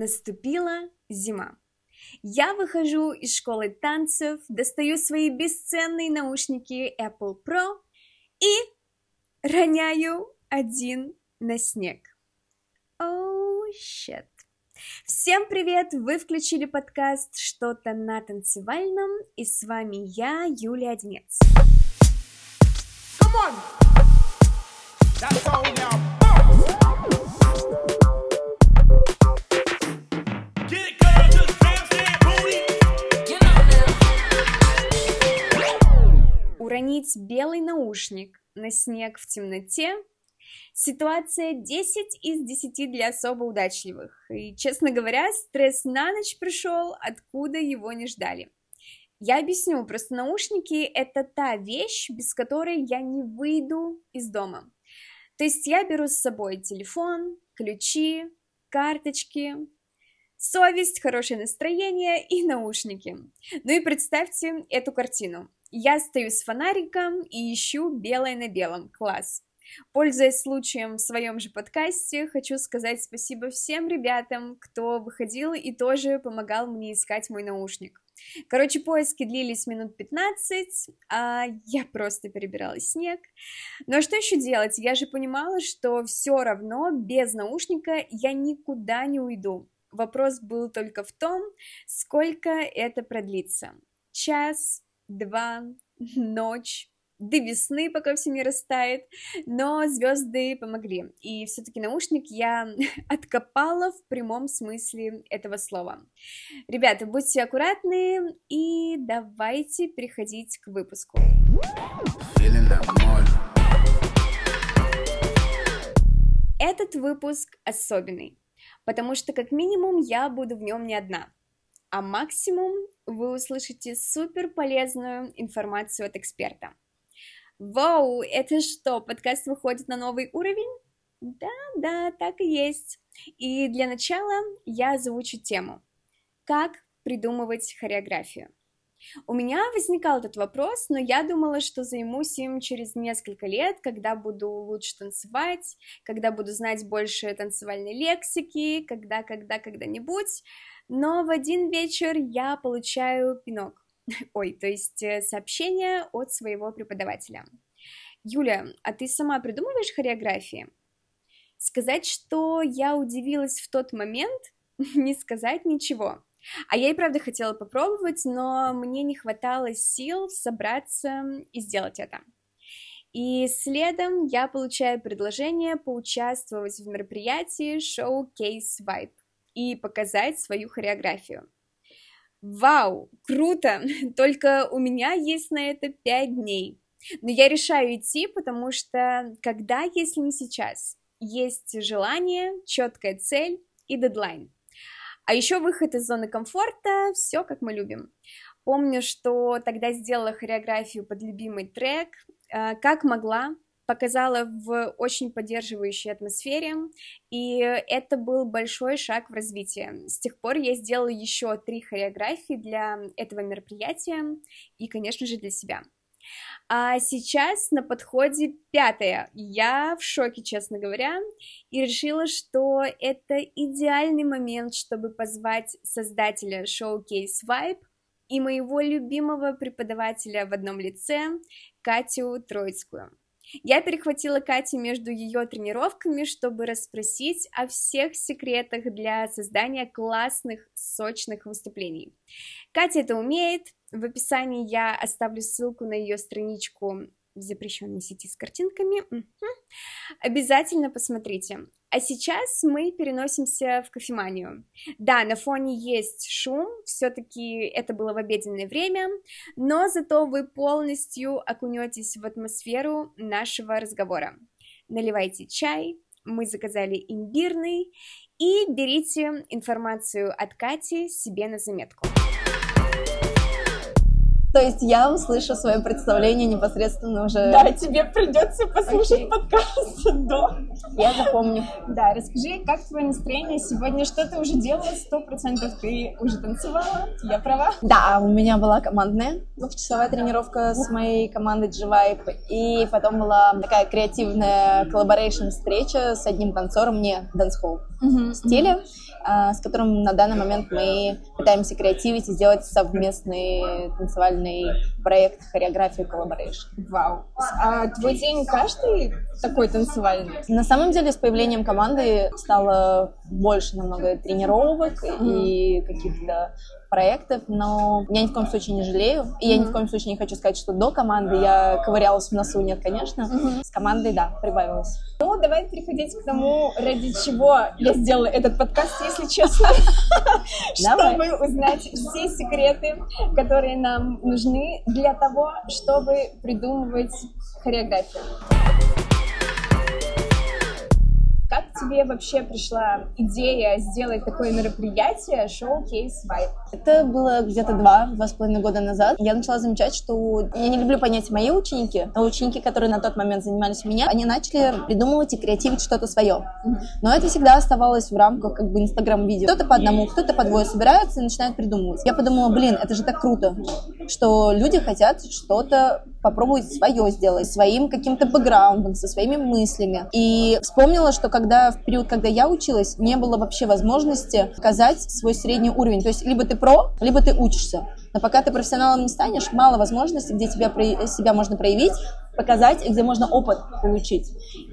Наступила зима. Я выхожу из школы танцев, достаю свои бесценные наушники Apple Pro и роняю один на снег. Оу, oh, shit. Всем привет! Вы включили подкаст «Что-то на танцевальном» и с вами я, Юлия Одинец. Come on! That's all now. Уронить белый наушник на снег в темноте Ситуация 10 из 10 для особо удачливых. И, честно говоря, стресс на ночь пришел, откуда его не ждали. Я объясню, просто наушники — это та вещь, без которой я не выйду из дома. То есть я беру с собой телефон, ключи, карточки, совесть, хорошее настроение и наушники. Ну и представьте эту картину. Я стою с фонариком и ищу белое на белом. Класс. Пользуясь случаем в своем же подкасте, хочу сказать спасибо всем ребятам, кто выходил и тоже помогал мне искать мой наушник. Короче, поиски длились минут 15, а я просто перебирала снег. Но ну, а что еще делать? Я же понимала, что все равно без наушника я никуда не уйду. Вопрос был только в том, сколько это продлится. Час, два, ночь, до весны, пока все не растает, но звезды помогли, и все-таки наушник я откопала в прямом смысле этого слова. Ребята, будьте аккуратны и давайте переходить к выпуску. Этот выпуск особенный, потому что как минимум я буду в нем не одна, а максимум вы услышите супер полезную информацию от эксперта. Вау, это что, подкаст выходит на новый уровень? Да, да, так и есть. И для начала я озвучу тему. Как придумывать хореографию? У меня возникал этот вопрос, но я думала, что займусь им через несколько лет, когда буду лучше танцевать, когда буду знать больше танцевальной лексики, когда, когда, когда-нибудь но в один вечер я получаю пинок, ой, то есть э, сообщение от своего преподавателя. Юля, а ты сама придумываешь хореографии? Сказать, что я удивилась в тот момент, не сказать ничего. А я и правда хотела попробовать, но мне не хватало сил собраться и сделать это. И следом я получаю предложение поучаствовать в мероприятии Showcase Vibe и показать свою хореографию. Вау, круто! Только у меня есть на это 5 дней. Но я решаю идти, потому что когда, если не сейчас, есть желание, четкая цель и дедлайн. А еще выход из зоны комфорта, все как мы любим. Помню, что тогда сделала хореографию под любимый трек, э, как могла, показала в очень поддерживающей атмосфере, и это был большой шаг в развитии. С тех пор я сделала еще три хореографии для этого мероприятия и, конечно же, для себя. А сейчас на подходе пятая. Я в шоке, честно говоря, и решила, что это идеальный момент, чтобы позвать создателя Showcase Vibe и моего любимого преподавателя в одном лице, Катю Троицкую. Я перехватила Катю между ее тренировками, чтобы расспросить о всех секретах для создания классных, сочных выступлений. Катя это умеет. В описании я оставлю ссылку на ее страничку в запрещенной сети с картинками. Обязательно посмотрите. А сейчас мы переносимся в кофеманию. Да, на фоне есть шум, все-таки это было в обеденное время, но зато вы полностью окунетесь в атмосферу нашего разговора. Наливайте чай, мы заказали имбирный, и берите информацию от Кати себе на заметку. То есть я услышу свое представление непосредственно уже. Да, тебе придется послушать okay. подкаст до. Я запомню. Да, расскажи, как твое настроение сегодня? Что ты уже делала? Сто процентов ты уже танцевала? Я права? Да, у меня была командная двухчасовая тренировка с моей командой G-Vibe. И потом была такая креативная collaboration встреча с одним танцором, не dancehall uh-huh, стиля. Uh-huh а, с которым на данный момент мы пытаемся креативить и сделать совместный танцевальный проект хореографии collaboration. Вау. А твой день каждый такой танцевальный? На самом деле с появлением команды стало больше намного тренировок mm-hmm. и каких-то проектов, но я ни в коем случае не жалею. И mm-hmm. я ни в коем случае не хочу сказать, что до команды я ковырялась в носу. Нет, конечно. Mm-hmm. С командой, да, прибавилась. Ну, давай переходить к тому, ради чего я сделала этот подкаст, если честно. Чтобы узнать все секреты, которые нам нужны для того, чтобы придумывать хореографию. Тебе вообще пришла идея сделать такое мероприятие, шоу Кейс Vibe? Это было где-то два, два с половиной года назад. Я начала замечать, что я не люблю понять мои ученики, но ученики, которые на тот момент занимались у меня, они начали придумывать и креативить что-то свое. Но это всегда оставалось в рамках как бы инстаграм-видео. Кто-то по одному, кто-то по двое собираются и начинают придумывать. Я подумала, блин, это же так круто, что люди хотят что-то попробовать свое сделать, своим каким-то бэкграундом, со своими мыслями. И вспомнила, что когда в период, когда я училась, не было вообще возможности показать свой средний уровень. То есть либо ты про, либо ты учишься. Но пока ты профессионалом не станешь, мало возможностей, где тебя, себя можно проявить, показать, где можно опыт получить.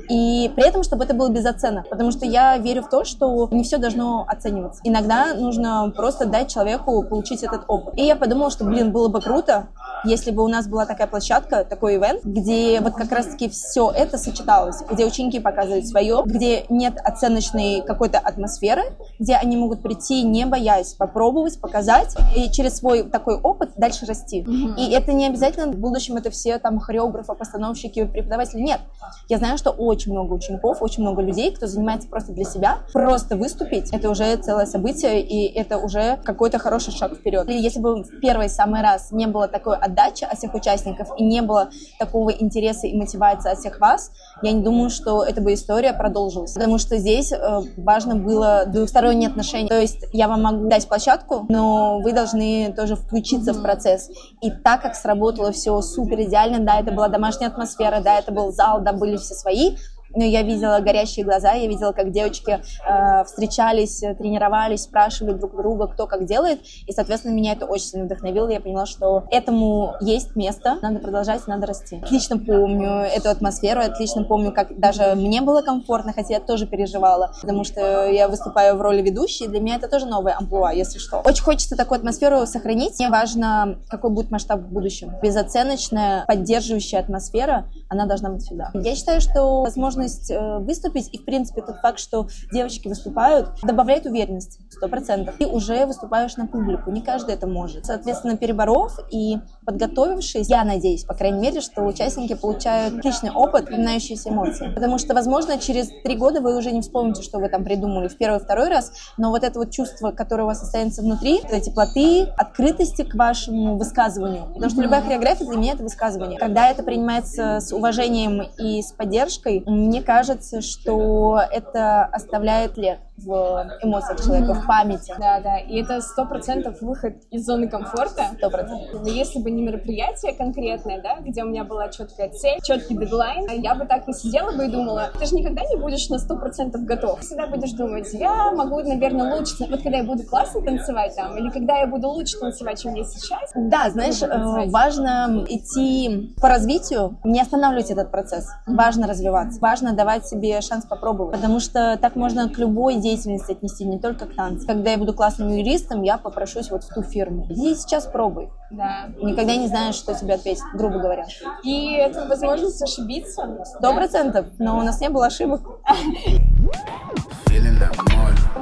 И при этом, чтобы это было без оценок. Потому что я верю в то, что не все должно оцениваться. Иногда нужно просто дать человеку получить этот опыт. И я подумала, что, блин, было бы круто, если бы у нас была такая площадка, такой ивент, где вот как раз-таки все это сочеталось, где ученики показывают свое, где нет оценочной какой-то атмосферы, где они могут прийти, не боясь, попробовать, показать, и через свой такой опыт дальше расти. Mm-hmm. И это не обязательно в будущем это все там хореографы, постановщики, преподаватели. Нет. Я знаю, что очень много учеников, очень много людей, кто занимается просто для себя. Просто выступить — это уже целое событие, и это уже какой-то хороший шаг вперед. И если бы в первый самый раз не было такой отдачи от всех участников и не было такого интереса и мотивации от всех вас, я не думаю, что эта бы история продолжилась. Потому что здесь э, важно было двухсторонние отношения. То есть я вам могу дать площадку, но вы должны тоже включиться mm-hmm. в процесс. И так как сработало все супер идеально, да, это была домашняя атмосфера, да, это был зал, да, были все свои, но я видела горящие глаза, я видела, как девочки э, встречались, тренировались, спрашивали друг друга, кто как делает, и, соответственно, меня это очень сильно вдохновило, я поняла, что этому есть место, надо продолжать, надо расти. Отлично помню эту атмосферу, отлично помню, как даже мне было комфортно, хотя я тоже переживала, потому что я выступаю в роли ведущей, для меня это тоже новая амплуа, если что. Очень хочется такую атмосферу сохранить, мне важно, какой будет масштаб в будущем. Безоценочная, поддерживающая атмосфера, она должна быть всегда. Я считаю, что, возможно, возможность э, выступить, и, в принципе, тот факт, что девочки выступают, добавляет уверенности, сто процентов. Ты уже выступаешь на публику, не каждый это может. Соответственно, переборов и подготовившись, я надеюсь, по крайней мере, что участники получают отличный опыт, напоминающиеся эмоции. Потому что, возможно, через три года вы уже не вспомните, что вы там придумали в первый, второй раз, но вот это вот чувство, которое у вас останется внутри, это теплоты, открытости к вашему высказыванию. Потому что любая хореография для меня это высказывание. Когда это принимается с уважением и с поддержкой, мне кажется, что это оставляет след в эмоциях человека, в памяти. Да, да, и это сто процентов выход из зоны комфорта. Сто процентов. Но если бы не мероприятие конкретное, да, где у меня была четкая цель, четкий дедлайн, я бы так и сидела бы и думала, ты же никогда не будешь на сто процентов готов. Всегда будешь думать, я могу, наверное, лучше, вот когда я буду классно танцевать там, или когда я буду лучше танцевать, чем я сейчас. Да, знаешь, э, важно идти по развитию, не останавливать этот процесс. Важно развиваться, важно давать себе шанс попробовать, потому что так можно к любой деятельности отнести, не только к танцам. Когда я буду классным юристом, я попрошусь вот в ту фирму. Иди сейчас пробуй. Да. Никогда не знаешь, что тебе ответить, грубо говоря. И это возможность ошибиться. Сто процентов, но у нас не было ошибок.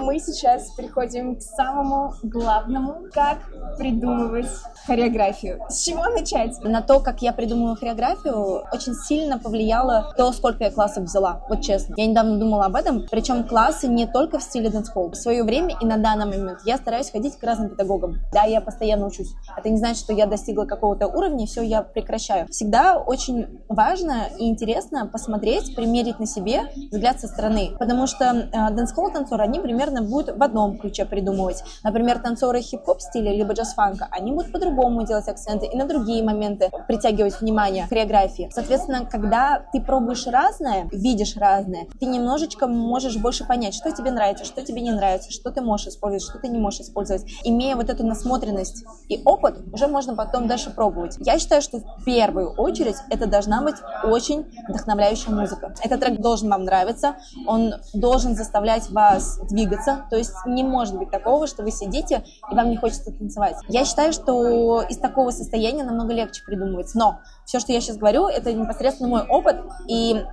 Мы сейчас приходим к самому главному, как придумывать хореографию. С чего начать? На то, как я придумываю хореографию, очень сильно повлияло то, сколько я классов взяла, вот честно. Я недавно думала об этом, причем классы не только в стиле dancehall. В свое время и на данный момент я стараюсь ходить к разным педагогам. Да, я постоянно учусь. Это не значит, что я достигла какого-то уровня, все, я прекращаю. Всегда очень важно и интересно посмотреть, примерить на себе взгляд со стороны. Потому что э, dancehall танцоры, они примерно будут в одном ключе придумывать. Например, танцоры хип-хоп стиля, либо джаз-фанка, они будут по-другому делать акценты и на другие моменты притягивать внимание хореографии. Соответственно, когда ты пробуешь разное, видишь разное, ты немножечко можешь больше понять, что тебе нравится, что тебе не нравится, что ты можешь использовать, что ты не можешь использовать. Имея вот эту насмотренность и опыт, уже можно потом дальше пробовать. Я считаю, что в первую очередь это должна быть очень вдохновляющая музыка. Этот трек должен вам нравиться, он должен заставлять вас двигаться, то есть не может быть такого, что вы сидите и вам не хочется танцевать. Я считаю, что из такого состояния намного легче придумывать, но все, что я сейчас говорю, это непосредственно мой опыт, и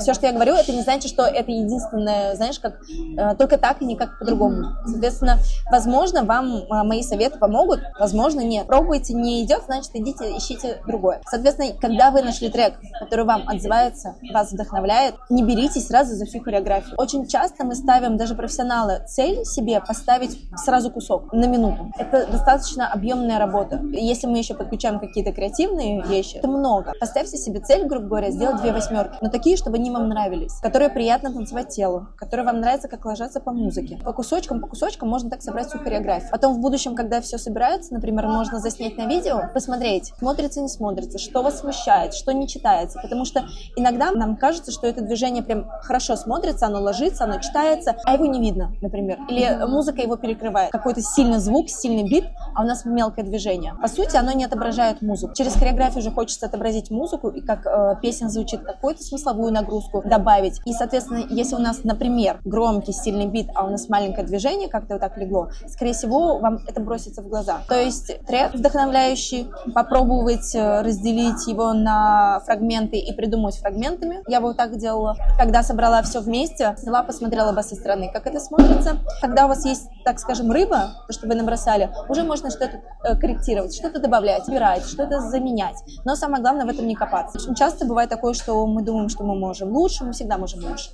все, что я говорю, это не значит, что это единственное, знаешь, как э, только так и никак по-другому. Соответственно, возможно, вам э, мои советы помогут, возможно, нет. Пробуйте, не идет, значит, идите, ищите другое. Соответственно, когда вы нашли трек, который вам отзывается, вас вдохновляет, не беритесь сразу за всю хореографию. Очень часто мы ставим, даже профессионалы, цель себе поставить сразу кусок на минуту. Это достаточно объемная работа. Если мы еще подключаем какие-то креативные вещи, то много. Поставьте себе цель, грубо говоря, сделать две восьмерки, но такие, чтобы они вам нравились, которые приятно танцевать телу, которые вам нравятся, как ложатся по музыке. По кусочкам, по кусочкам можно так собрать всю хореографию. Потом в будущем, когда все собирается, например, можно заснять на видео, посмотреть, смотрится, не смотрится, что вас смущает, что не читается, потому что иногда нам кажется, что это движение прям хорошо смотрится, оно ложится, оно читается, а его не видно, например. Или музыка его перекрывает. Какой-то сильный звук, сильный бит, а у нас мелкое движение. По сути, оно не отображает музыку. Через хореографию уже хочется отобразить музыку и как э, песня звучит, какую-то смысловую нагрузку добавить. И, соответственно, если у нас, например, громкий, сильный бит, а у нас маленькое движение, как-то вот так легло, скорее всего, вам это бросится в глаза. То есть трек вдохновляющий, попробовать э, разделить его на фрагменты и придумать фрагментами. Я бы вот так делала. Когда собрала все вместе, взяла, посмотрела бы со стороны, как это смотрится. Когда у вас есть, так скажем, рыба, то, что вы набросали, уже можно что-то э, корректировать, что-то добавлять, убирать, что-то заменять. Но самое главное в этом не копаться. Очень часто бывает такое, что мы думаем, что мы можем лучше, мы всегда можем лучше.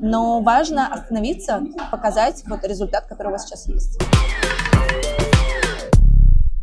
Но важно остановиться, показать вот результат, который у вас сейчас есть.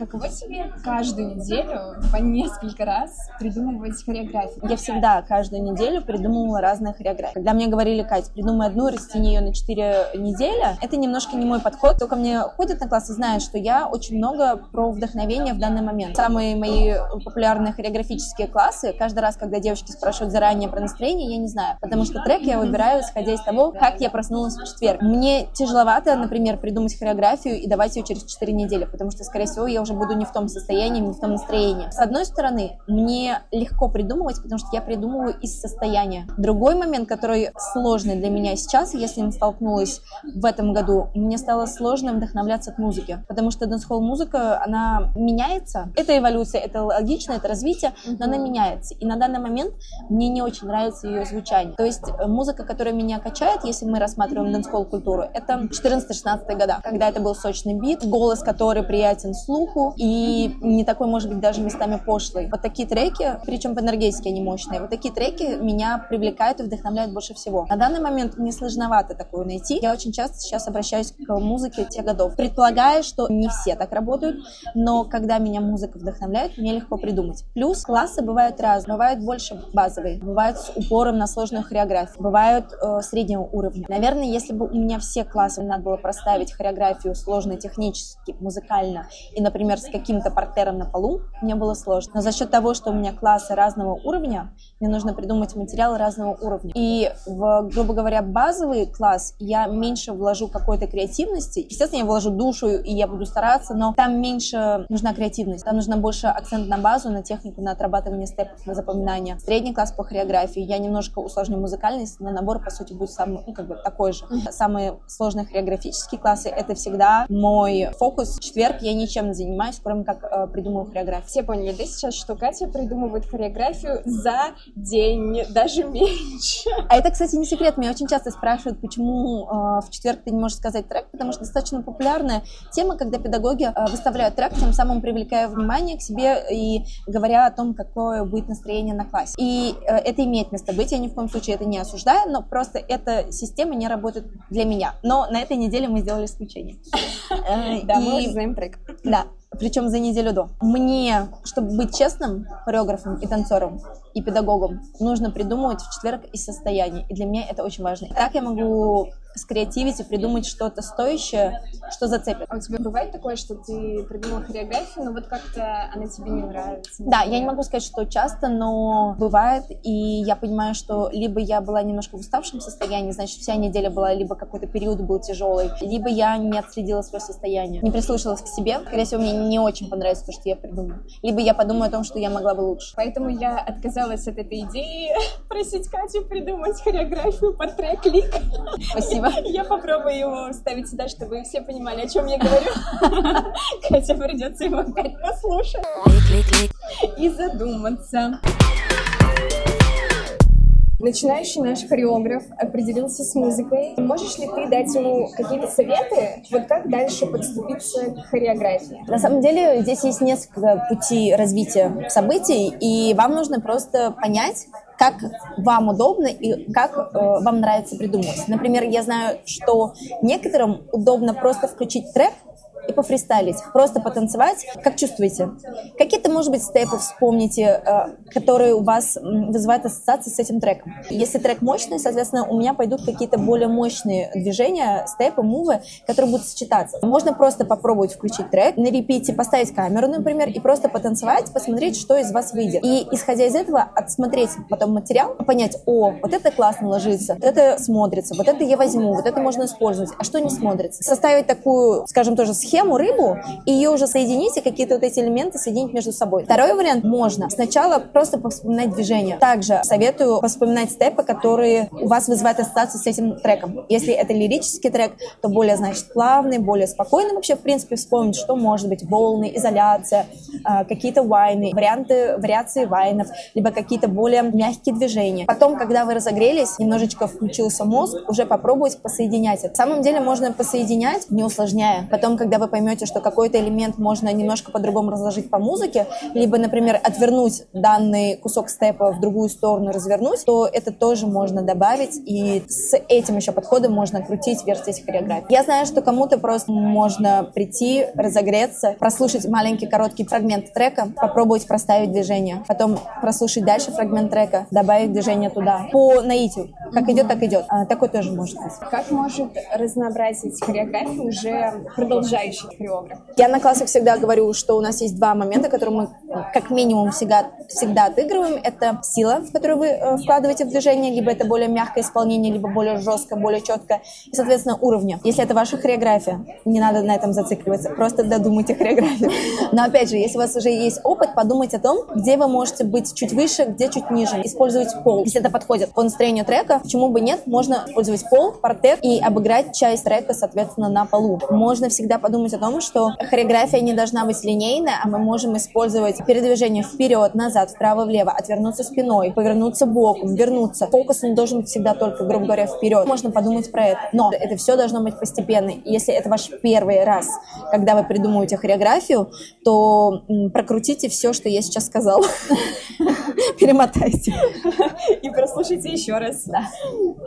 Каково тебе каждую неделю по несколько раз придумывать хореографию? Я всегда каждую неделю придумывала разные хореографии. Когда мне говорили, Кать, придумай одну, растяни ее на 4 недели, это немножко не мой подход. Только мне ходят на классы, знают, что я очень много про вдохновение в данный момент. Самые мои популярные хореографические классы, каждый раз, когда девочки спрашивают заранее про настроение, я не знаю. Потому что трек я выбираю, исходя из того, как я проснулась в четверг. Мне тяжеловато, например, придумать хореографию и давать ее через 4 недели, потому что, скорее всего, я уже уже буду не в том состоянии, не в том настроении. С одной стороны, мне легко придумывать, потому что я придумываю из состояния. Другой момент, который сложный для меня сейчас, я с ним столкнулась в этом году, мне стало сложно вдохновляться от музыки, потому что dancehall музыка, она меняется. Это эволюция, это логично, это развитие, но она меняется. И на данный момент мне не очень нравится ее звучание. То есть э, музыка, которая меня качает, если мы рассматриваем dancehall культуру, это 14-16 года, когда это был сочный бит, голос, который приятен слуху, музыку и не такой, может быть, даже местами пошлый. Вот такие треки, причем по энергетике они мощные, вот такие треки меня привлекают и вдохновляют больше всего. На данный момент мне сложновато такую найти. Я очень часто сейчас обращаюсь к музыке тех годов. Предполагаю, что не все так работают, но когда меня музыка вдохновляет, мне легко придумать. Плюс классы бывают разные. Бывают больше базовые, бывают с упором на сложную хореографию, бывают э, среднего уровня. Наверное, если бы у меня все классы надо было проставить хореографию сложно технически, музыкально и, например, например, с каким-то партером на полу, мне было сложно. Но за счет того, что у меня классы разного уровня, мне нужно придумать материалы разного уровня. И в, грубо говоря, базовый класс я меньше вложу какой-то креативности. Естественно, я вложу душу, и я буду стараться, но там меньше нужна креативность. Там нужно больше акцент на базу, на технику, на отрабатывание степов, на запоминание. Средний класс по хореографии я немножко усложню музыкальность, но набор, по сути, будет самый, ну, как бы такой же. Самые сложные хореографические классы — это всегда мой фокус. В четверг я ничем не занимаюсь, кроме как э, придумываю хореографию. Все поняли, да, сейчас, что Катя придумывает хореографию за день, даже меньше. А это, кстати, не секрет. Меня очень часто спрашивают, почему э, в четверг ты не можешь сказать трек, потому что достаточно популярная тема, когда педагоги э, выставляют трек, тем самым привлекая внимание к себе и говоря о том, какое будет настроение на классе. И э, это имеет место быть, я ни в коем случае это не осуждаю, но просто эта система не работает для меня. Но на этой неделе мы сделали исключение. Э, да, мы уже знаем трек. Да, причем за неделю до. Мне, чтобы быть честным хореографом и танцором, и педагогом, нужно придумывать в четверг из состояния. И для меня это очень важно. Так я могу скреативить и придумать что-то стоящее, что зацепит. А у тебя бывает такое, что ты придумала хореографию, но вот как-то она тебе не нравится? Да, я не могу сказать, что часто, но бывает, и я понимаю, что либо я была немножко в уставшем состоянии, значит, вся неделя была, либо какой-то период был тяжелый, либо я не отследила свое состояние, не прислушалась к себе. Скорее всего, мне не очень понравится то, что я придумала. Либо я подумаю о том, что я могла бы лучше. Поэтому я отказалась от этой идеи просить Катю придумать хореографию под трек-лик. Спасибо. Спасибо. Я попробую его вставить сюда, чтобы все понимали, о чем я говорю. Хотя придется его опять послушать и задуматься. Начинающий наш хореограф определился с музыкой. Можешь ли ты дать ему какие-то советы, вот как дальше подступиться к хореографии? На самом деле здесь есть несколько путей развития событий, и вам нужно просто понять, как вам удобно и как э, вам нравится придумывать. Например, я знаю, что некоторым удобно просто включить трек, и пофристайлить, просто потанцевать. Как чувствуете? Какие-то, может быть, степы вспомните, э, которые у вас вызывают ассоциации с этим треком. Если трек мощный, соответственно, у меня пойдут какие-то более мощные движения, степы, мувы, которые будут сочетаться. Можно просто попробовать включить трек, на репите поставить камеру, например, и просто потанцевать, посмотреть, что из вас выйдет. И, исходя из этого, отсмотреть потом материал, понять, о, вот это классно ложится, вот это смотрится, вот это я возьму, вот это можно использовать, а что не смотрится. Составить такую, скажем, тоже схему, схему рыбу и ее уже соединить, и какие-то вот эти элементы соединить между собой. Второй вариант можно сначала просто вспоминать движение. Также советую вспоминать степы, которые у вас вызывают ассоциацию с этим треком. Если это лирический трек, то более, значит, плавный, более спокойный вообще, в принципе, вспомнить, что может быть волны, изоляция, а, какие-то вайны, варианты, вариации вайнов, либо какие-то более мягкие движения. Потом, когда вы разогрелись, немножечко включился мозг, уже попробовать посоединять это. На самом деле можно посоединять, не усложняя. Потом, когда вы поймете, что какой-то элемент можно немножко по-другому разложить по музыке, либо, например, отвернуть данный кусок степа в другую сторону, развернуть, то это тоже можно добавить, и с этим еще подходом можно крутить, вертеть хореографию. Я знаю, что кому-то просто можно прийти, разогреться, прослушать маленький короткий фрагмент трека, попробовать проставить движение, потом прослушать дальше фрагмент трека, добавить движение туда. По наитию. Как идет, так идет. А, такой тоже может быть. Как может разнообразить хореографию уже продолжающий настоящий хореограф. Я на классах всегда говорю, что у нас есть два момента, которые мы как минимум всегда, всегда отыгрываем. Это сила, в которую вы э, вкладываете в движение, либо это более мягкое исполнение, либо более жесткое, более четкое. И, соответственно, уровня. Если это ваша хореография, не надо на этом зацикливаться, просто додумайте хореографию. Но, опять же, если у вас уже есть опыт, подумайте о том, где вы можете быть чуть выше, где чуть ниже. Использовать пол. Если это подходит по настроению трека, почему бы нет, можно использовать пол, партер и обыграть часть трека, соответственно, на полу. Можно всегда подумать думать о том, что хореография не должна быть линейная, а мы можем использовать передвижение вперед, назад, вправо, влево, отвернуться спиной, повернуться боком, вернуться. Фокус не должен быть всегда только, грубо говоря, вперед. Можно подумать про это. Но это все должно быть постепенно. Если это ваш первый раз, когда вы придумываете хореографию, то прокрутите все, что я сейчас сказала. Перемотайте. И прослушайте еще раз. Да.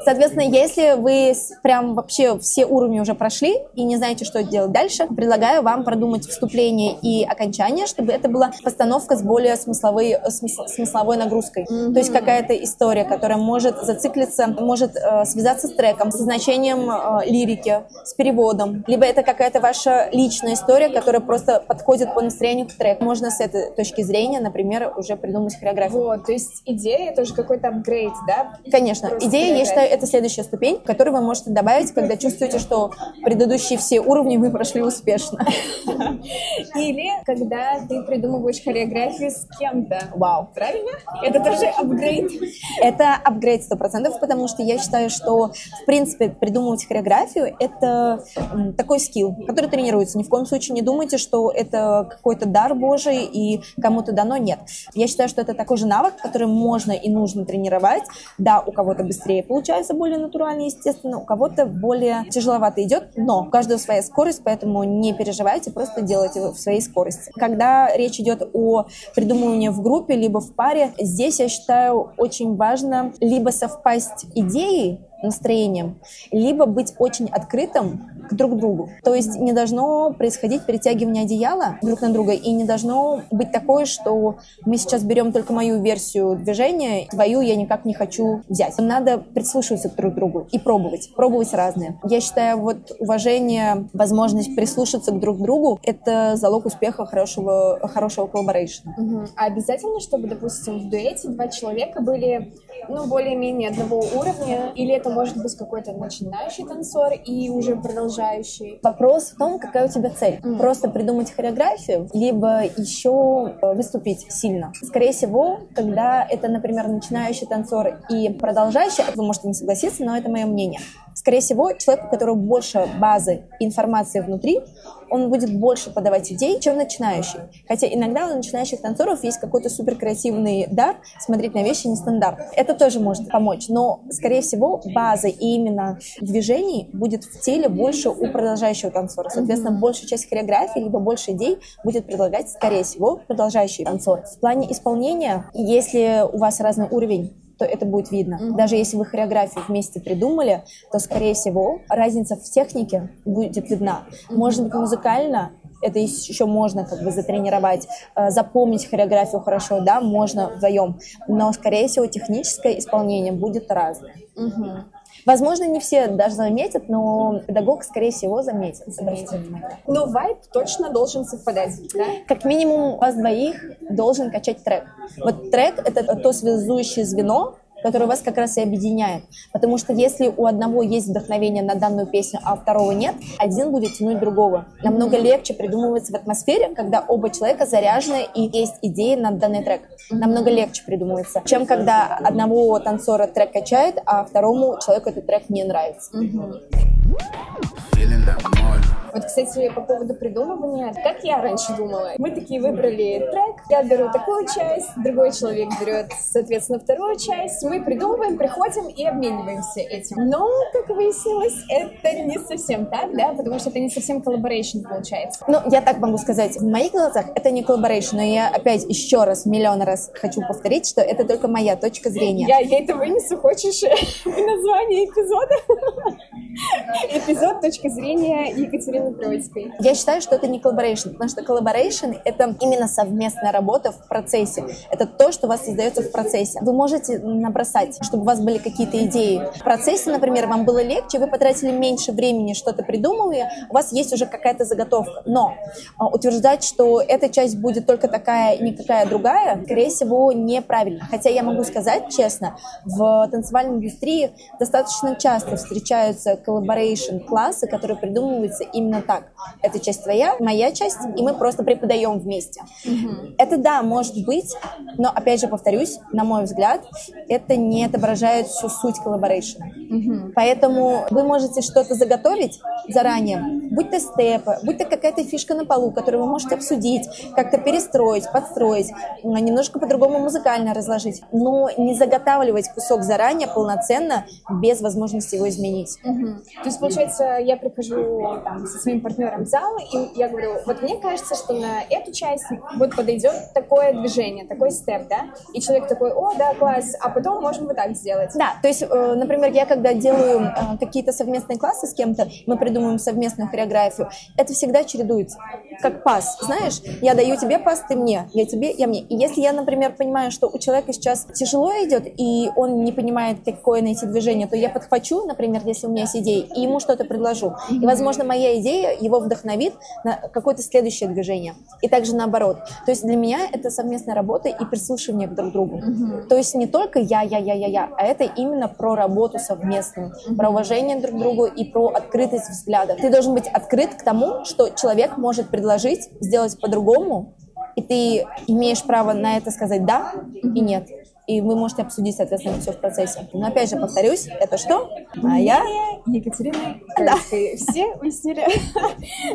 Соответственно, если вы прям вообще все уровни уже прошли и не знаете, что делать дальше, предлагаю вам продумать вступление и окончание, чтобы это была постановка с более смысловой, смысл, смысловой нагрузкой. Mm-hmm. То есть какая-то история, которая может зациклиться, может э, связаться с треком, со значением э, лирики, с переводом. Либо это какая-то ваша личная история, которая просто подходит по настроению к треку. Можно с этой точки зрения, например, уже придумать хореографию. Вот, то есть идея это уже какой-то апгрейд, да? Конечно. Просто идея, я считаю, это следующая ступень, которую вы можете добавить, когда чувствуете, что предыдущие все уровни вы прошли успешно. Или когда ты придумываешь хореографию с кем-то. Вау. Правильно? Это тоже апгрейд. Это апгрейд сто процентов, потому что я считаю, что, в принципе, придумывать хореографию — это такой скилл, который тренируется. Ни в коем случае не думайте, что это какой-то дар Божий и кому-то дано. Нет. Я считаю, что это такой же навык, который можно и нужно тренировать. Да, у кого-то быстрее получается, более натурально, естественно, у кого-то более тяжеловато идет, но у каждого своя скорость, поэтому не переживайте, просто делайте в своей скорости. Когда речь идет о придумывании в группе, либо в паре, здесь, я считаю, очень важно либо совпасть идеей, настроением, либо быть очень открытым к друг другу. То есть не должно происходить перетягивание одеяла друг на друга, и не должно быть такое, что мы сейчас берем только мою версию движения, твою я никак не хочу взять. Надо прислушиваться к друг другу и пробовать, пробовать разные. Я считаю, вот уважение, возможность прислушаться к друг другу — это залог успеха хорошего, хорошего collaboration а. Угу. А обязательно, чтобы, допустим, в дуэте два человека были ну, более-менее одного уровня, или это может быть какой-то начинающий танцор и уже продолжающий? Вопрос в том, какая у тебя цель. Mm. Просто придумать хореографию, либо еще э, выступить сильно. Скорее всего, когда это, например, начинающий танцор и продолжающий, вы можете не согласиться, но это мое мнение. Скорее всего, человек, у которого больше базы информации внутри, он будет больше подавать идей, чем начинающий. Хотя иногда у начинающих танцоров есть какой-то супер креативный дар смотреть на вещи нестандартно. Это тоже может помочь, но, скорее всего, база и именно движений будет в теле больше у продолжающего танцора. Соответственно, большая часть хореографии, либо больше идей будет предлагать, скорее всего, продолжающий танцор. В плане исполнения, если у вас разный уровень то это будет видно. Mm-hmm. Даже если вы хореографию вместе придумали, то, скорее всего, разница в технике будет видна. Mm-hmm. Может быть, музыкально это еще можно как бы затренировать, э, запомнить хореографию хорошо, да, можно вдвоем, но, скорее всего, техническое исполнение будет разное. Угу. Возможно, не все даже заметят, но педагог, скорее всего, заметит. Но вайб точно должен совпадать, да? Как минимум, у вас двоих должен качать трек. Вот трек — это то связующее звено, который вас как раз и объединяет. Потому что если у одного есть вдохновение на данную песню, а у второго нет, один будет тянуть другого. Намного легче придумывается в атмосфере, когда оба человека заряжены и есть идеи на данный трек. Намного легче придумывается, чем когда одного танцора трек качает, а второму человеку этот трек не нравится. Вот, кстати, по поводу придумывания, как я раньше думала, мы такие выбрали трек, я беру такую часть, другой человек берет, соответственно, вторую часть, мы придумываем, приходим и обмениваемся этим. Но, как выяснилось, это не совсем так, да, потому что это не совсем collaboration получается. Ну, я так могу сказать, в моих глазах это не collaboration, но я опять еще раз, миллион раз хочу повторить, что это только моя точка зрения. Я, я это вынесу, хочешь название эпизода? Эпизод точка зрения Екатерины Я считаю, что это не collaboration, потому что collaboration — это именно совместная работа в процессе. Это то, что у вас создается в процессе. Вы можете набросать, чтобы у вас были какие-то идеи. В процессе, например, вам было легче, вы потратили меньше времени что-то придумывая, у вас есть уже какая-то заготовка. Но а, утверждать, что эта часть будет только такая, никакая другая, скорее всего, неправильно. Хотя я могу сказать честно, в танцевальной индустрии достаточно часто встречаются collaboration классы, которые придумываются именно так. Это часть твоя, моя часть, и мы просто преподаем вместе. Mm-hmm. Это да, может быть, но опять же повторюсь, на мой взгляд, это не отображает всю суть collaboration а. Mm-hmm. Поэтому вы можете что-то заготовить заранее, будь то степы, будь то какая-то фишка на полу, которую вы можете обсудить, как-то перестроить, подстроить, немножко по-другому музыкально разложить, но не заготавливать кусок заранее полноценно без возможности его изменить. Угу. То есть, получается, я прихожу там, со своим партнером в зал, и я говорю, вот мне кажется, что на эту часть вот подойдет такое движение, такой степ, да? И человек такой, о, да, класс, а потом можем вот так сделать. Да, то есть, э, например, я когда делаю э, какие-то совместные классы с кем-то, мы придумываем совместную хореографию, это всегда чередуется. как пас, знаешь, я даю тебе пас, ты мне, я тебе, я мне. И если я, например, понимаю, что у человека сейчас тяжело идет, и он не понимает, какое найти движение, то я подхвачу, например, если у меня есть идея, и ему что-то предложу. И, возможно, моя идея его вдохновит на какое-то следующее движение. И также наоборот. То есть для меня это совместная работа и прислушивание друг к другу. То есть не только я, я, я, я, я, а это именно про работу совместную, про уважение друг к другу и про открытость взглядов. Ты должен быть открыт к тому, что человек может предложить сделать по-другому, и ты имеешь право на это сказать «да» и «нет» и вы можете обсудить, соответственно, все в процессе. Но опять же, повторюсь, это что? А я? Екатерина да. Все уяснили?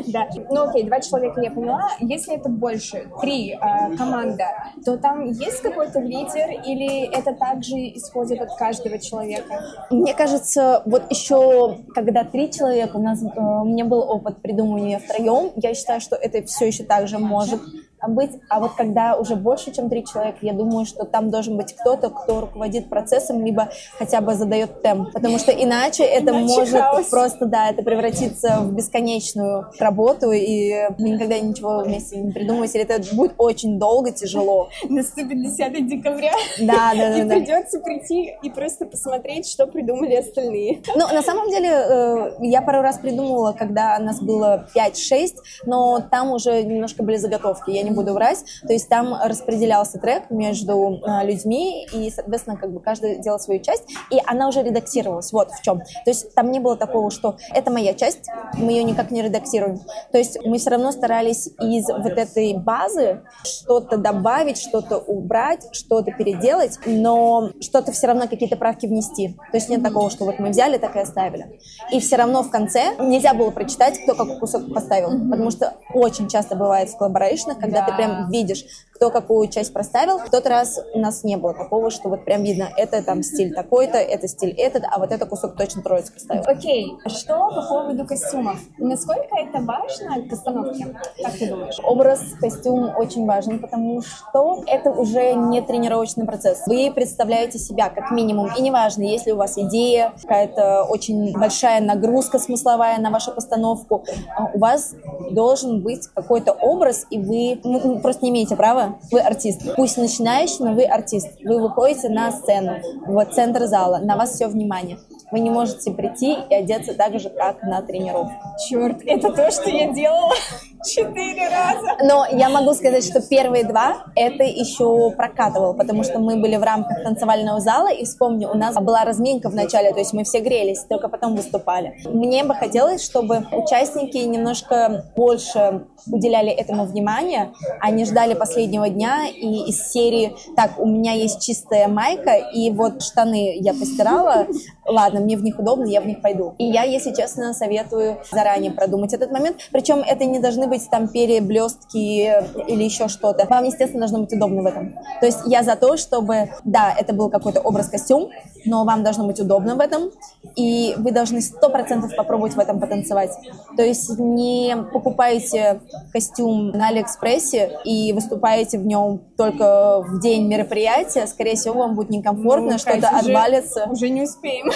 да. Ну окей, два человека я поняла. Если это больше, три э, команда, то там есть какой-то лидер или это также исходит от каждого человека? Мне кажется, вот еще, когда три человека, у нас, э, у меня был опыт придумывания втроем, я считаю, что это все еще также может быть. А вот когда уже больше, чем три человека, я думаю, что там должен быть кто-то, кто руководит процессом, либо хотя бы задает темп. Потому что иначе это иначе может хаос. просто, да, это превратиться в бесконечную работу, и мы никогда ничего вместе не придумаем, если это будет очень долго, тяжело. Наступит 10 декабря. Да, да, да. И придется прийти и просто посмотреть, что придумали остальные. Ну, на самом деле, э, я пару раз придумывала, когда нас было 5-6, но там уже немножко были заготовки. Я не не буду врать. То есть там распределялся трек между э, людьми, и, соответственно, как бы каждый делал свою часть, и она уже редактировалась. Вот в чем. То есть там не было такого, что это моя часть, мы ее никак не редактируем. То есть мы все равно старались из вот этой базы что-то добавить, что-то убрать, что-то переделать, но что-то все равно какие-то правки внести. То есть нет такого, что вот мы взяли, так и оставили. И все равно в конце нельзя было прочитать, кто какой кусок поставил, потому что очень часто бывает в коллаборейшнах, когда когда ты прям видишь, кто какую часть проставил. В тот раз у нас не было такого, что вот прям видно, это там стиль такой-то, это стиль этот, а вот это кусок точно троицкий ставил. Окей, что по поводу костюмов? Насколько это важно к постановке? Как ты думаешь? Образ, костюм очень важен, потому что это уже не тренировочный процесс. Вы представляете себя как минимум, и неважно, если у вас идея, какая-то очень большая нагрузка смысловая на вашу постановку, а у вас должен быть какой-то образ, и вы ну, просто не имеете права вы артист. Пусть начинающий, но вы артист. Вы выходите на сцену, вот центр зала, на вас все внимание. Вы не можете прийти и одеться так же, как на тренировку. Черт, это то, что я делала четыре раза. Но я могу сказать, что первые два это еще прокатывал, потому что мы были в рамках танцевального зала, и вспомню, у нас была разминка в начале, то есть мы все грелись, только потом выступали. Мне бы хотелось, чтобы участники немножко больше уделяли этому внимание, они ждали последнего дня, и из серии «Так, у меня есть чистая майка, и вот штаны я постирала, ладно, мне в них удобно, я в них пойду». И я, если честно, советую заранее продумать этот момент, причем это не должны быть там переблестки или еще что-то. Вам, естественно, должно быть удобно в этом. То есть я за то, чтобы, да, это был какой-то образ-костюм, но вам должно быть удобно в этом, и вы должны сто процентов попробовать в этом потанцевать. То есть не покупаете костюм на Алиэкспрессе и выступаете в нем только в день мероприятия, скорее всего, вам будет некомфортно, ну, что-то отвалится. Уже не успеем.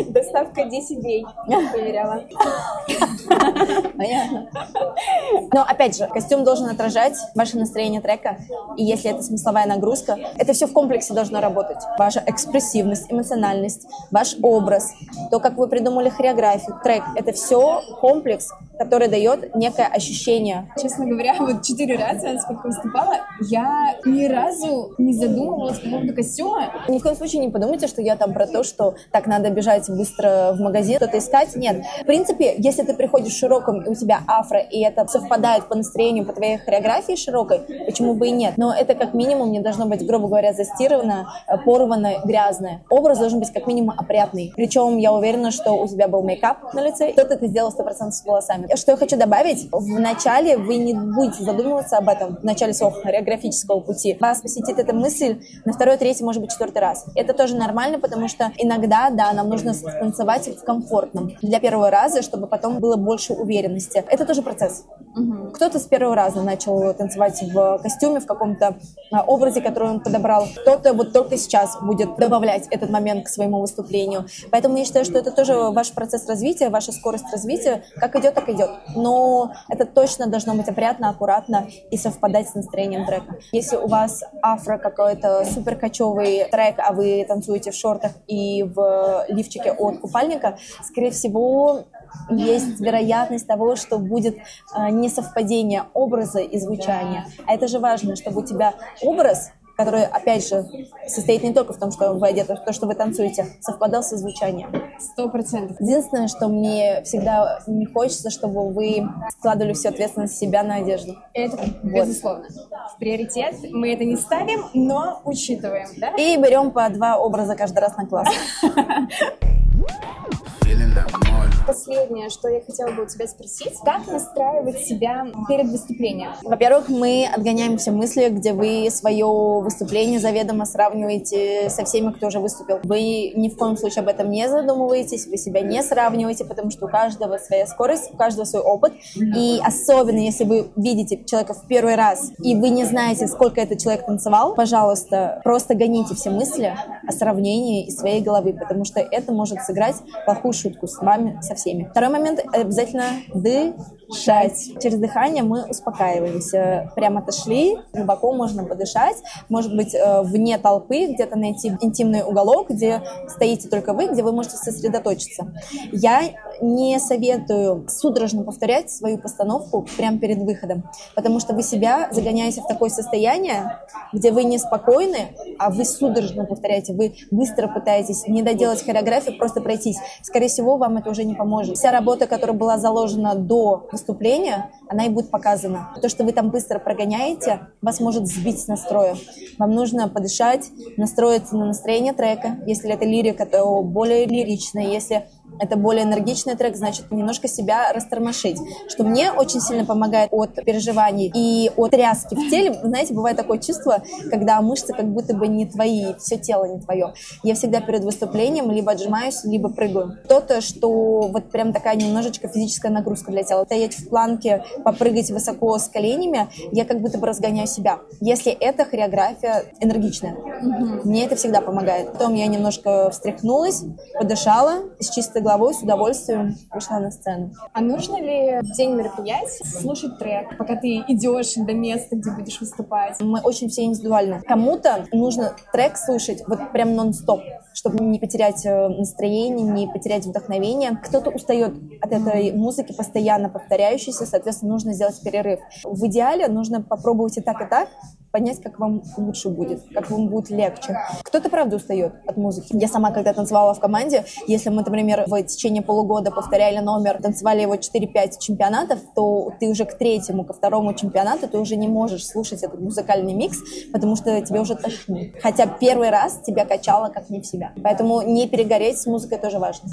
Доставка 10 дней, проверяла. Понятно. Но, опять же, костюм должен отражать ваше настроение трека, и если это смысловая нагрузка, это все в комплексе должно работать. Ваша экспрессивность, эмоциональность, ваш образ, то, как вы придумали хореографию, трек, это все комплекс, который дает некое ощущение. Честно говоря, вот четыре раза, сколько выступала, я ни разу не задумывалась по поводу костюма. Ни в коем случае не подумайте, что я там про то, что так надо бежать быстро в магазин, что-то искать. Нет. В принципе, если ты приходишь широком, и у тебя афро, и это совпадает по настроению, по твоей хореографии широкой, почему бы и нет? Но это как минимум не должно быть, грубо говоря, застирано, порвано, грязное. Образ должен быть как минимум опрятный. Причем я уверена, что у тебя был мейкап на лице, кто-то это сделал 100% с волосами. Что я хочу добавить, в начале вы не будете задумываться об этом, в начале своего хореографического пути. Вас посетит эта мысль на второй, третий, может быть, четвертый раз. Это тоже нормально, потому что иногда, да, нам нужно танцевать в комфортном для первого раза, чтобы потом было больше уверенности. Это тоже процесс. Угу. Кто-то с первого раза начал танцевать в костюме, в каком-то а, образе, который он подобрал. Кто-то вот только сейчас будет добавлять этот момент к своему выступлению. Поэтому я считаю, что это тоже ваш процесс развития, ваша скорость развития. Как идет, так идет. Но это точно должно быть опрятно, аккуратно и совпадать с настроением трека. Если у вас афро какой-то супер кочевый трек, а вы танцуете в шортах и в лифчике от купальника, скорее всего, есть вероятность того, что будет э, несовпадение образа и звучания. А это же важно, чтобы у тебя образ который, опять же, состоит не только в том, что вы одеты, то, что вы танцуете, совпадал со звучанием. Сто процентов. Единственное, что мне всегда не хочется, чтобы вы складывали всю ответственность себя на одежду. Это вот. безусловно. В приоритет мы это не ставим, но учитываем, да? И берем по два образа каждый раз на класс. Последнее, что я хотела бы у тебя спросить, как настраивать себя перед выступлением? Во-первых, мы отгоняем все мысли, где вы свое выступление заведомо сравниваете со всеми, кто уже выступил. Вы ни в коем случае об этом не задумываетесь, вы себя не сравниваете, потому что у каждого своя скорость, у каждого свой опыт. И особенно, если вы видите человека в первый раз, и вы не знаете, сколько этот человек танцевал, пожалуйста, просто гоните все мысли о сравнении из своей головы, потому что это может сыграть плохую шутку с вами, со всеми. Второй момент — обязательно дышать. Через дыхание мы успокаиваемся. Прямо отошли, глубоко можно подышать. Может быть, э, вне толпы где-то найти интимный уголок, где стоите только вы, где вы можете сосредоточиться. Я не советую судорожно повторять свою постановку прямо перед выходом, потому что вы себя загоняете в такое состояние, где вы неспокойны, а вы судорожно повторяете, вы быстро пытаетесь не доделать хореографию, просто пройтись. Скорее всего, вам это уже не поможет. Вся работа, которая была заложена до выступления, она и будет показана. То, что вы там быстро прогоняете, вас может сбить с настроя. Вам нужно подышать, настроиться на настроение трека. Если это лирика, то более лирично. Если это более энергичный трек, значит, немножко себя растормошить, что мне очень сильно помогает от переживаний и от тряски в теле. Знаете, бывает такое чувство, когда мышцы как будто бы не твои, все тело не твое. Я всегда перед выступлением либо отжимаюсь, либо прыгаю. То-то, что вот прям такая немножечко физическая нагрузка для тела. Стоять в планке, попрыгать высоко с коленями, я как будто бы разгоняю себя. Если это хореография энергичная, mm-hmm. мне это всегда помогает. Потом я немножко встряхнулась, подышала с чистой головой с удовольствием пришла на сцену. А нужно ли в день мероприятия слушать трек, пока ты идешь до места, где будешь выступать? Мы очень все индивидуальны. Кому-то нужно трек слушать вот прям нон-стоп, чтобы не потерять э, настроение, не потерять вдохновение. Кто-то устает от этой музыки, постоянно повторяющейся, соответственно, нужно сделать перерыв. В идеале нужно попробовать и так, и так, понять, как вам лучше будет, как вам будет легче. Кто-то, правда, устает от музыки. Я сама, когда танцевала в команде, если мы, например, в течение полугода повторяли номер, танцевали его 4-5 чемпионатов, то ты уже к третьему, ко второму чемпионату ты уже не можешь слушать этот музыкальный микс, потому что тебе уже тошнит. Хотя первый раз тебя качало как не в себя. Поэтому не перегореть с музыкой тоже важно.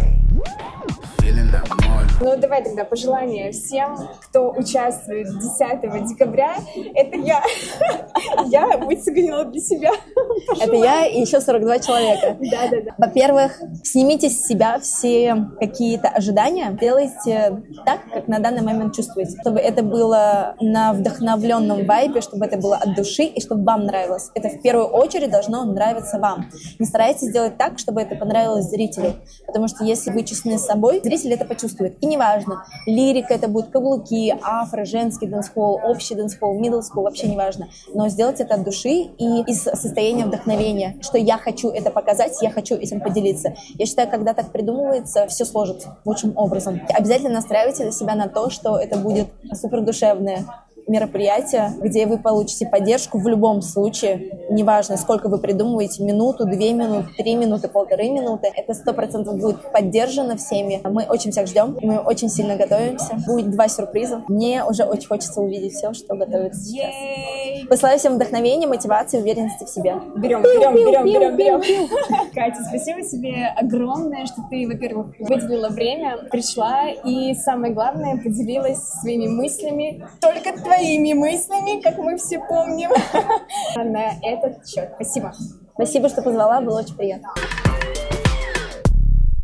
Ну, давай тогда пожелание всем, кто участвует 10 декабря. Это я. Я высогнала для себя. Это я и еще 42 человека. Да, да, да. Во-первых, снимите с себя все какие-то ожидания. Делайте так, как на данный момент чувствуете. Чтобы это было на вдохновленном вайбе, чтобы это было от души и чтобы вам нравилось. Это в первую очередь должно нравиться вам. Не старайтесь сделать так, чтобы это понравилось зрителю. Потому что если вы честны с собой, зритель это почувствует. И неважно, лирика это будут каблуки, афро, женский дэнс-холл, общий дэнс-холл, middle school, вообще неважно. Но сделать это от души и из состояния вдохновения, что я хочу это показать, я хочу этим поделиться. Я считаю, когда так придумывается, все сложится лучшим образом. Обязательно настраивайте себя на то, что это будет супер душевное, мероприятие, где вы получите поддержку в любом случае. Неважно, сколько вы придумываете, минуту, две минуты, три минуты, полторы минуты. Это сто процентов будет поддержано всеми. Мы очень всех ждем, мы очень сильно готовимся. Будет два сюрприза. Мне уже очень хочется увидеть все, что готовится сейчас. Посылаю всем вдохновения, мотивации, уверенности в себе. Берем, берем, берем, берем, берем. Катя, спасибо тебе огромное, что ты, во-первых, выделила время, пришла и, самое главное, поделилась своими мыслями. Только твои своими мыслями, как мы все помним, на этот счет. Спасибо. Спасибо, что позвала, было очень приятно.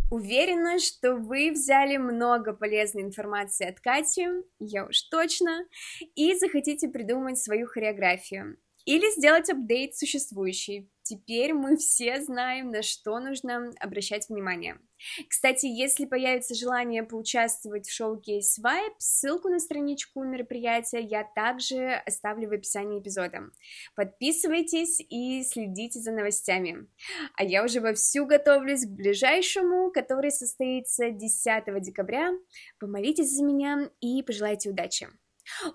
Уверена, что вы взяли много полезной информации от Кати, я уж точно, и захотите придумать свою хореографию. Или сделать апдейт существующий. Теперь мы все знаем, на что нужно обращать внимание. Кстати, если появится желание поучаствовать в шоу Кейс Vibe, ссылку на страничку мероприятия я также оставлю в описании эпизода. Подписывайтесь и следите за новостями. А я уже вовсю готовлюсь к ближайшему, который состоится 10 декабря. Помолитесь за меня и пожелайте удачи.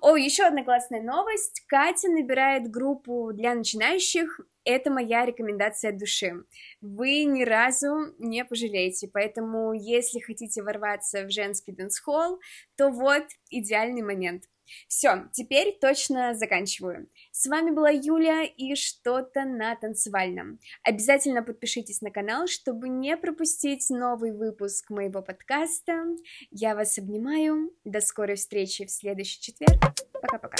О, еще одна классная новость. Катя набирает группу для начинающих. Это моя рекомендация от души. Вы ни разу не пожалеете, поэтому если хотите ворваться в женский дэнс-холл, то вот идеальный момент. Все, теперь точно заканчиваю. С вами была Юля и что-то на танцевальном. Обязательно подпишитесь на канал, чтобы не пропустить новый выпуск моего подкаста. Я вас обнимаю. До скорой встречи в следующий четверг. Пока-пока.